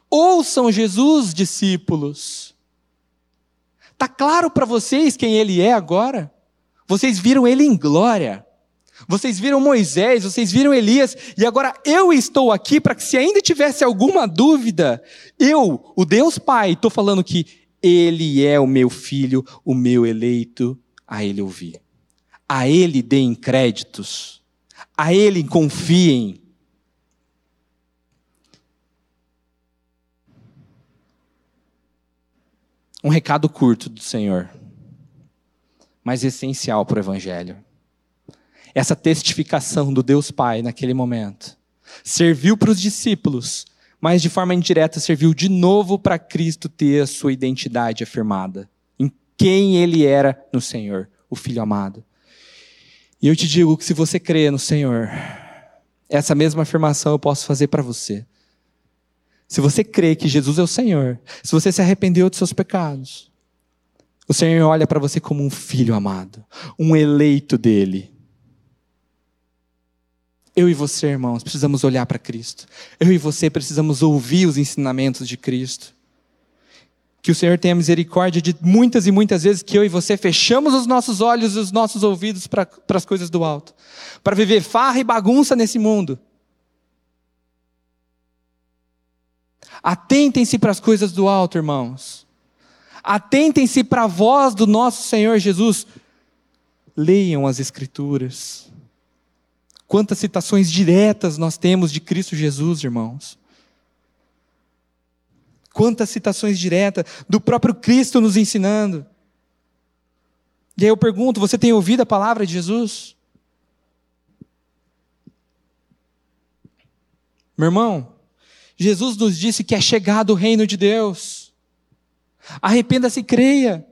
Speaker 1: Ouçam Jesus, discípulos. Está claro para vocês quem ele é agora? Vocês viram ele em glória. Vocês viram Moisés, vocês viram Elias, e agora eu estou aqui para que, se ainda tivesse alguma dúvida, eu, o Deus Pai, estou falando que Ele é o meu filho, o meu eleito, a Ele ouvir. A Ele deem créditos, a Ele confiem. Um recado curto do Senhor, mas essencial para o Evangelho essa testificação do Deus Pai naquele momento. Serviu para os discípulos, mas de forma indireta serviu de novo para Cristo ter a sua identidade afirmada em quem ele era no Senhor, o Filho amado. E eu te digo que se você crê no Senhor, essa mesma afirmação eu posso fazer para você. Se você crê que Jesus é o Senhor, se você se arrependeu dos seus pecados, o Senhor olha para você como um filho amado, um eleito dele. Eu e você, irmãos, precisamos olhar para Cristo. Eu e você precisamos ouvir os ensinamentos de Cristo. Que o Senhor tenha misericórdia de muitas e muitas vezes que eu e você fechamos os nossos olhos e os nossos ouvidos para as coisas do alto, para viver farra e bagunça nesse mundo. Atentem-se para as coisas do alto, irmãos. Atentem-se para a voz do nosso Senhor Jesus. Leiam as Escrituras. Quantas citações diretas nós temos de Cristo Jesus, irmãos. Quantas citações diretas do próprio Cristo nos ensinando. E aí eu pergunto: você tem ouvido a palavra de Jesus? Meu irmão, Jesus nos disse que é chegado o reino de Deus. Arrependa-se e creia.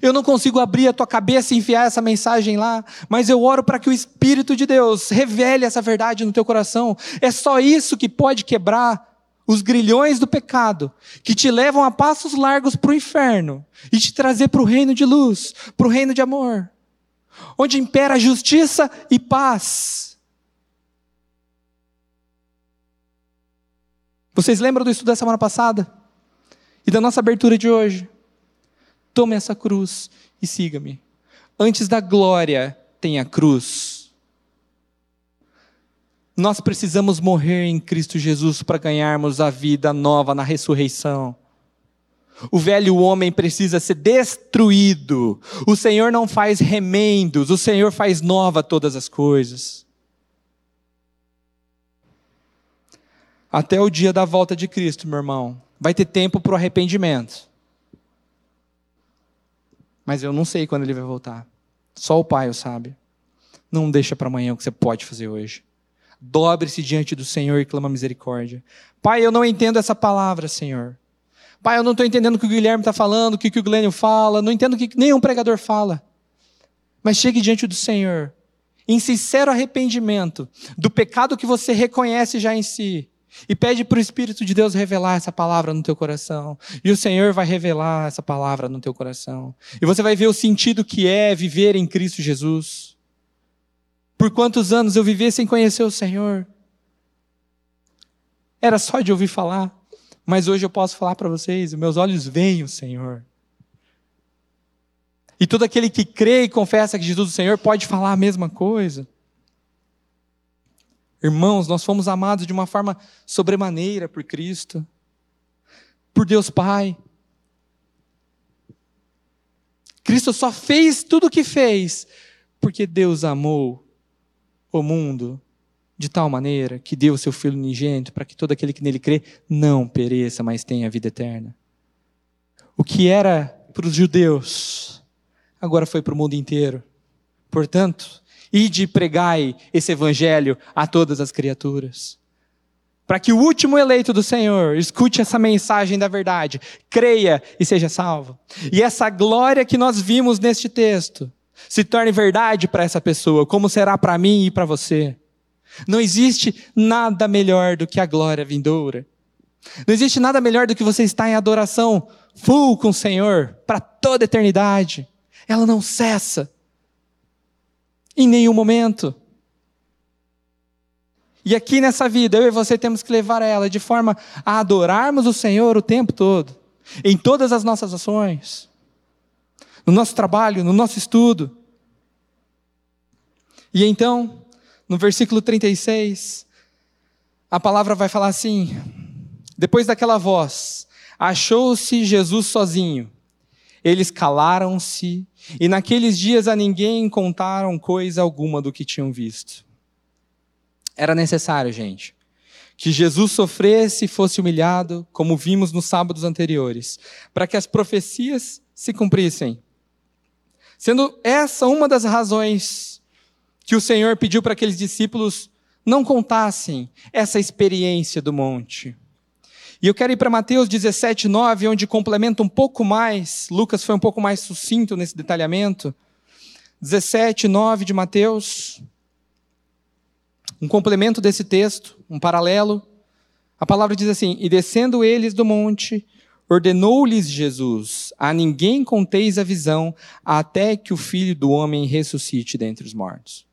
Speaker 1: Eu não consigo abrir a tua cabeça e enfiar essa mensagem lá, mas eu oro para que o Espírito de Deus revele essa verdade no teu coração. É só isso que pode quebrar os grilhões do pecado, que te levam a passos largos para o inferno e te trazer para o reino de luz, para o reino de amor. onde impera justiça e paz. Vocês lembram do estudo da semana passada? E da nossa abertura de hoje? Tome essa cruz e siga-me. Antes da glória tem a cruz. Nós precisamos morrer em Cristo Jesus para ganharmos a vida nova na ressurreição. O velho homem precisa ser destruído. O Senhor não faz remendos, o Senhor faz nova todas as coisas. Até o dia da volta de Cristo, meu irmão, vai ter tempo para o arrependimento. Mas eu não sei quando ele vai voltar. Só o Pai o sabe. Não deixa para amanhã o que você pode fazer hoje. Dobre-se diante do Senhor e clama misericórdia. Pai, eu não entendo essa palavra, Senhor. Pai, eu não estou entendendo o que o Guilherme está falando, o que, o Glênio fala, não entendo o que nenhum pregador fala. Mas chegue diante do Senhor, em sincero arrependimento do pecado que você reconhece já em si, e pede para o Espírito de Deus revelar essa palavra no teu coração. E o Senhor vai revelar essa palavra no teu coração. E você vai ver o sentido que é viver em Cristo Jesus. Por quantos anos eu vivi sem conhecer o Senhor? Era só de ouvir falar. Mas hoje eu posso falar para vocês: meus olhos veem o Senhor. E todo aquele que crê e confessa que Jesus é o Senhor pode falar a mesma coisa. Irmãos, nós fomos amados de uma forma sobremaneira por Cristo, por Deus Pai. Cristo só fez tudo o que fez porque Deus amou o mundo de tal maneira que deu seu Filho unigênito para que todo aquele que nele crê não pereça, mas tenha vida eterna. O que era para os judeus, agora foi para o mundo inteiro. Portanto, ide e pregai esse evangelho a todas as criaturas. Para que o último eleito do Senhor escute essa mensagem da verdade, creia e seja salvo. E essa glória que nós vimos neste texto se torne verdade para essa pessoa, como será para mim e para você. Não existe nada melhor do que a glória vindoura. Não existe nada melhor do que você estar em adoração full com o Senhor para toda a eternidade. Ela não cessa em nenhum momento. E aqui nessa vida, eu e você temos que levar ela de forma a adorarmos o Senhor o tempo todo, em todas as nossas ações, no nosso trabalho, no nosso estudo. E então, no versículo 36, a palavra vai falar assim: depois daquela voz, achou-se Jesus sozinho. Eles calaram-se, e naqueles dias a ninguém contaram coisa alguma do que tinham visto. Era necessário, gente, que Jesus sofresse e fosse humilhado, como vimos nos sábados anteriores, para que as profecias se cumprissem. Sendo essa uma das razões que o Senhor pediu para aqueles discípulos não contassem essa experiência do monte. E eu quero ir para Mateus 17, 9, onde complementa um pouco mais, Lucas foi um pouco mais sucinto nesse detalhamento. 17, 9 de Mateus, um complemento desse texto, um paralelo. A palavra diz assim: E descendo eles do monte, ordenou-lhes Jesus: A ninguém conteis a visão, até que o filho do homem ressuscite dentre os mortos.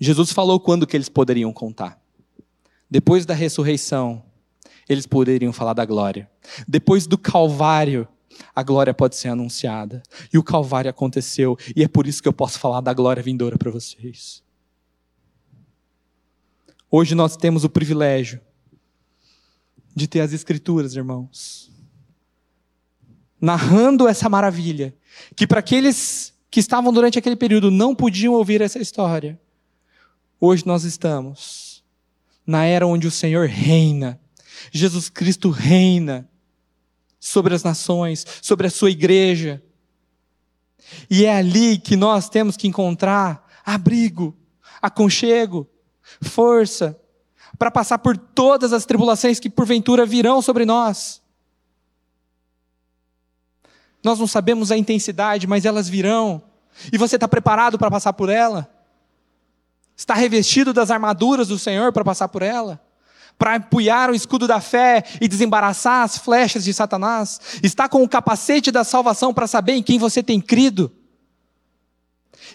Speaker 1: Jesus falou quando que eles poderiam contar. Depois da ressurreição, eles poderiam falar da glória. Depois do Calvário, a glória pode ser anunciada. E o Calvário aconteceu, e é por isso que eu posso falar da glória vindoura para vocês. Hoje nós temos o privilégio de ter as Escrituras, irmãos, narrando essa maravilha, que para aqueles que estavam durante aquele período não podiam ouvir essa história, Hoje nós estamos na era onde o Senhor reina. Jesus Cristo reina sobre as nações, sobre a sua igreja. E é ali que nós temos que encontrar abrigo, aconchego, força, para passar por todas as tribulações que porventura virão sobre nós. Nós não sabemos a intensidade, mas elas virão. E você está preparado para passar por ela? Está revestido das armaduras do Senhor para passar por ela? Para apoiar o escudo da fé e desembaraçar as flechas de Satanás? Está com o capacete da salvação para saber em quem você tem crido?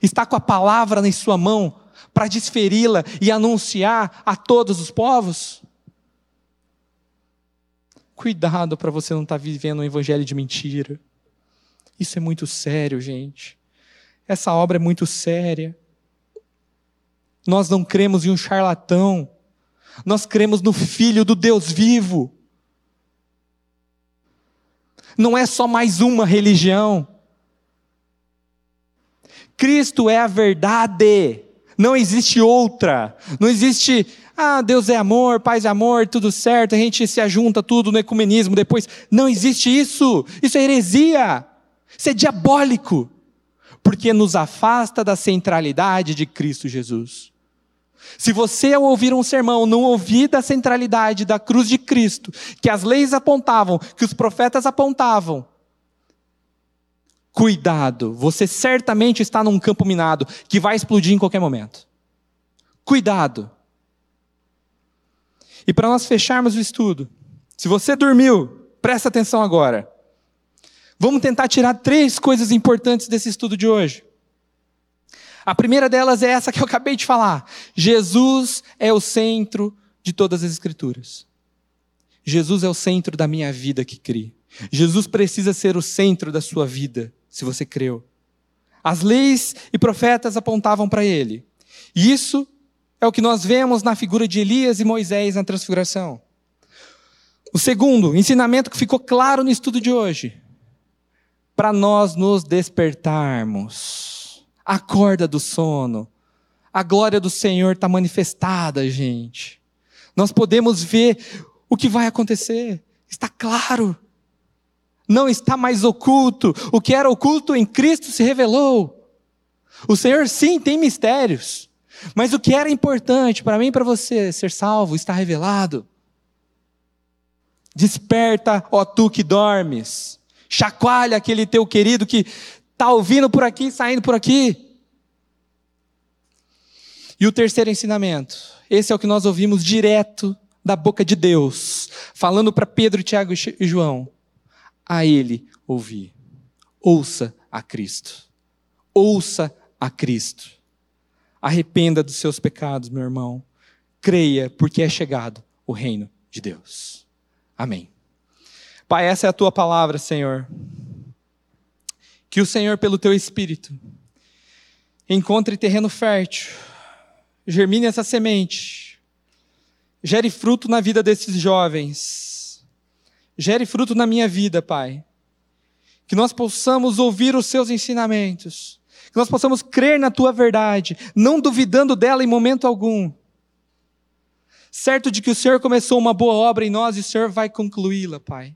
Speaker 1: Está com a palavra em sua mão para desferi-la e anunciar a todos os povos? Cuidado para você não estar tá vivendo um evangelho de mentira. Isso é muito sério, gente. Essa obra é muito séria. Nós não cremos em um charlatão. Nós cremos no Filho do Deus vivo. Não é só mais uma religião. Cristo é a verdade. Não existe outra. Não existe, ah, Deus é amor, paz é amor, tudo certo, a gente se ajunta tudo no ecumenismo depois. Não existe isso. Isso é heresia. Isso é diabólico. Porque nos afasta da centralidade de Cristo Jesus. Se você, ao ouvir um sermão, não ouvir da centralidade da cruz de Cristo, que as leis apontavam, que os profetas apontavam, cuidado, você certamente está num campo minado que vai explodir em qualquer momento. Cuidado. E para nós fecharmos o estudo, se você dormiu, presta atenção agora. Vamos tentar tirar três coisas importantes desse estudo de hoje. A primeira delas é essa que eu acabei de falar. Jesus é o centro de todas as Escrituras. Jesus é o centro da minha vida que crê. Jesus precisa ser o centro da sua vida, se você creu. As leis e profetas apontavam para ele. E isso é o que nós vemos na figura de Elias e Moisés na transfiguração. O segundo, ensinamento que ficou claro no estudo de hoje, para nós nos despertarmos Acorda do sono. A glória do Senhor está manifestada, gente. Nós podemos ver o que vai acontecer. Está claro. Não está mais oculto. O que era oculto em Cristo se revelou. O Senhor, sim, tem mistérios. Mas o que era importante para mim e para você ser salvo está revelado. Desperta, ó tu que dormes. Chacoalha aquele teu querido que Está ouvindo por aqui, saindo por aqui. E o terceiro ensinamento, esse é o que nós ouvimos direto da boca de Deus, falando para Pedro, Tiago e João. A ele ouvir. Ouça a Cristo. Ouça a Cristo. Arrependa dos seus pecados, meu irmão. Creia, porque é chegado o reino de Deus. Amém. Pai, essa é a tua palavra, Senhor. Que o Senhor, pelo teu espírito, encontre terreno fértil, germine essa semente, gere fruto na vida desses jovens, gere fruto na minha vida, Pai. Que nós possamos ouvir os seus ensinamentos, que nós possamos crer na tua verdade, não duvidando dela em momento algum. Certo de que o Senhor começou uma boa obra em nós e o Senhor vai concluí-la, Pai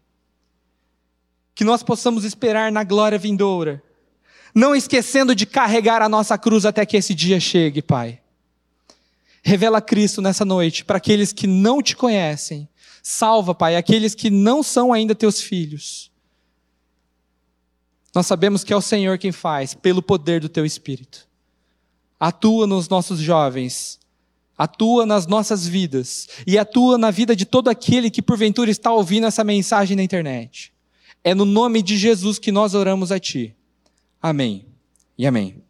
Speaker 1: que nós possamos esperar na glória vindoura, não esquecendo de carregar a nossa cruz até que esse dia chegue, Pai. Revela Cristo nessa noite para aqueles que não te conhecem. Salva, Pai, aqueles que não são ainda teus filhos. Nós sabemos que é o Senhor quem faz, pelo poder do teu Espírito. Atua nos nossos jovens, atua nas nossas vidas e atua na vida de todo aquele que porventura está ouvindo essa mensagem na internet. É no nome de Jesus que nós oramos a Ti. Amém e amém.